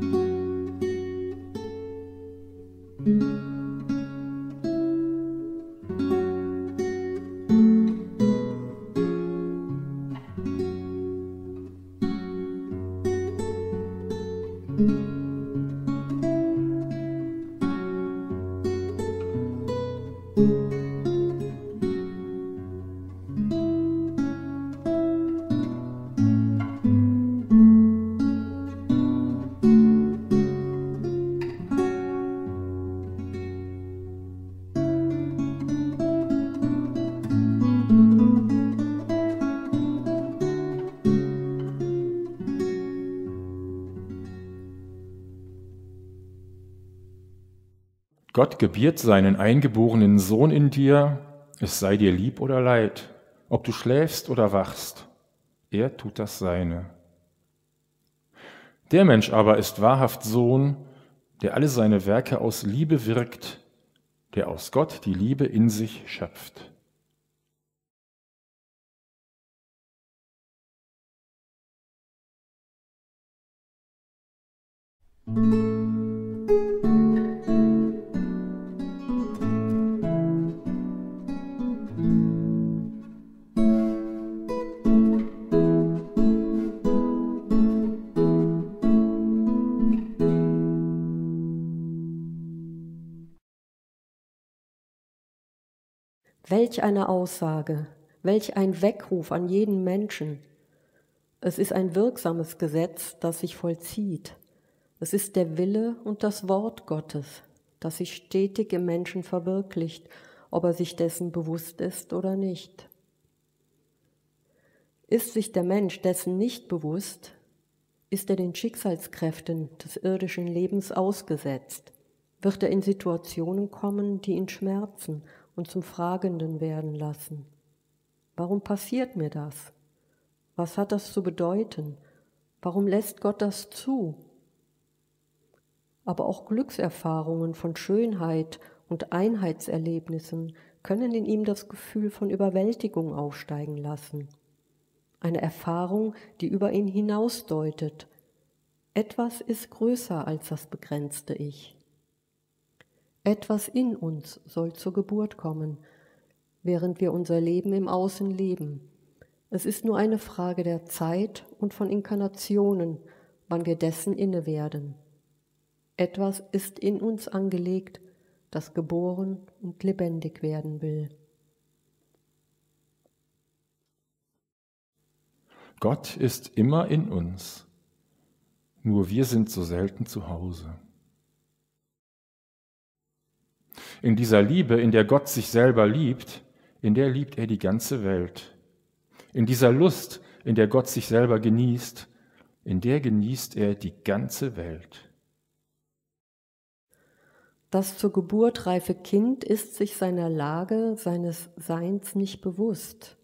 thank you Gott gebiert seinen eingeborenen Sohn in dir, es sei dir lieb oder leid, ob du schläfst oder wachst, er tut das Seine. Der Mensch aber ist wahrhaft Sohn, der alle seine Werke aus Liebe wirkt, der aus Gott die Liebe in sich schöpft. Welch eine Aussage, welch ein Weckruf an jeden Menschen. Es ist ein wirksames Gesetz, das sich vollzieht. Es ist der Wille und das Wort Gottes, das sich stetig im Menschen verwirklicht, ob er sich dessen bewusst ist oder nicht. Ist sich der Mensch dessen nicht bewusst, ist er den Schicksalskräften des irdischen Lebens ausgesetzt, wird er in Situationen kommen, die ihn schmerzen und zum Fragenden werden lassen. Warum passiert mir das? Was hat das zu bedeuten? Warum lässt Gott das zu? Aber auch Glückserfahrungen von Schönheit und Einheitserlebnissen können in ihm das Gefühl von Überwältigung aufsteigen lassen. Eine Erfahrung, die über ihn hinausdeutet. Etwas ist größer als das begrenzte Ich. Etwas in uns soll zur Geburt kommen, während wir unser Leben im Außen leben. Es ist nur eine Frage der Zeit und von Inkarnationen, wann wir dessen inne werden. Etwas ist in uns angelegt, das geboren und lebendig werden will. Gott ist immer in uns, nur wir sind so selten zu Hause. In dieser Liebe, in der Gott sich selber liebt, in der liebt er die ganze Welt. In dieser Lust, in der Gott sich selber genießt, in der genießt er die ganze Welt. Das zur Geburt reife Kind ist sich seiner Lage, seines Seins nicht bewusst.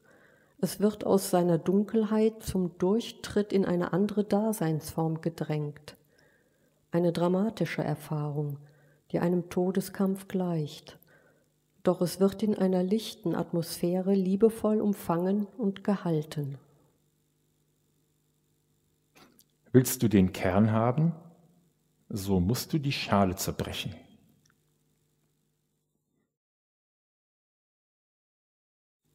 Es wird aus seiner Dunkelheit zum Durchtritt in eine andere Daseinsform gedrängt. Eine dramatische Erfahrung, die einem Todeskampf gleicht. Doch es wird in einer lichten Atmosphäre liebevoll umfangen und gehalten. Willst du den Kern haben, so musst du die Schale zerbrechen.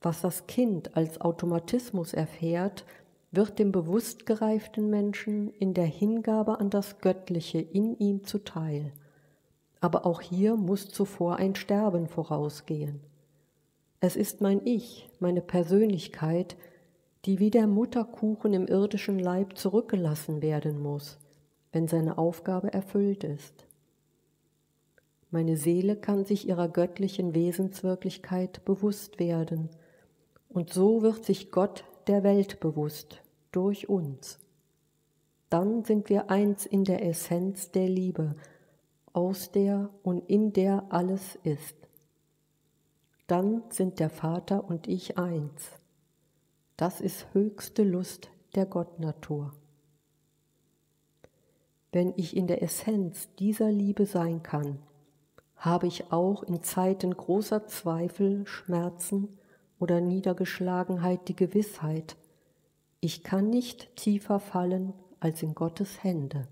Was das Kind als Automatismus erfährt, wird dem bewusst gereiften Menschen in der Hingabe an das Göttliche in ihm zuteil. Aber auch hier muss zuvor ein Sterben vorausgehen. Es ist mein Ich, meine Persönlichkeit, die wie der Mutterkuchen im irdischen Leib zurückgelassen werden muss, wenn seine Aufgabe erfüllt ist. Meine Seele kann sich ihrer göttlichen Wesenswirklichkeit bewusst werden, und so wird sich Gott der Welt bewusst durch uns. Dann sind wir eins in der Essenz der Liebe, aus der und in der alles ist. Dann sind der Vater und ich eins. Das ist höchste Lust der Gottnatur. Wenn ich in der Essenz dieser Liebe sein kann, habe ich auch in Zeiten großer Zweifel, Schmerzen oder Niedergeschlagenheit die Gewissheit, ich kann nicht tiefer fallen als in Gottes Hände.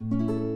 Thank you.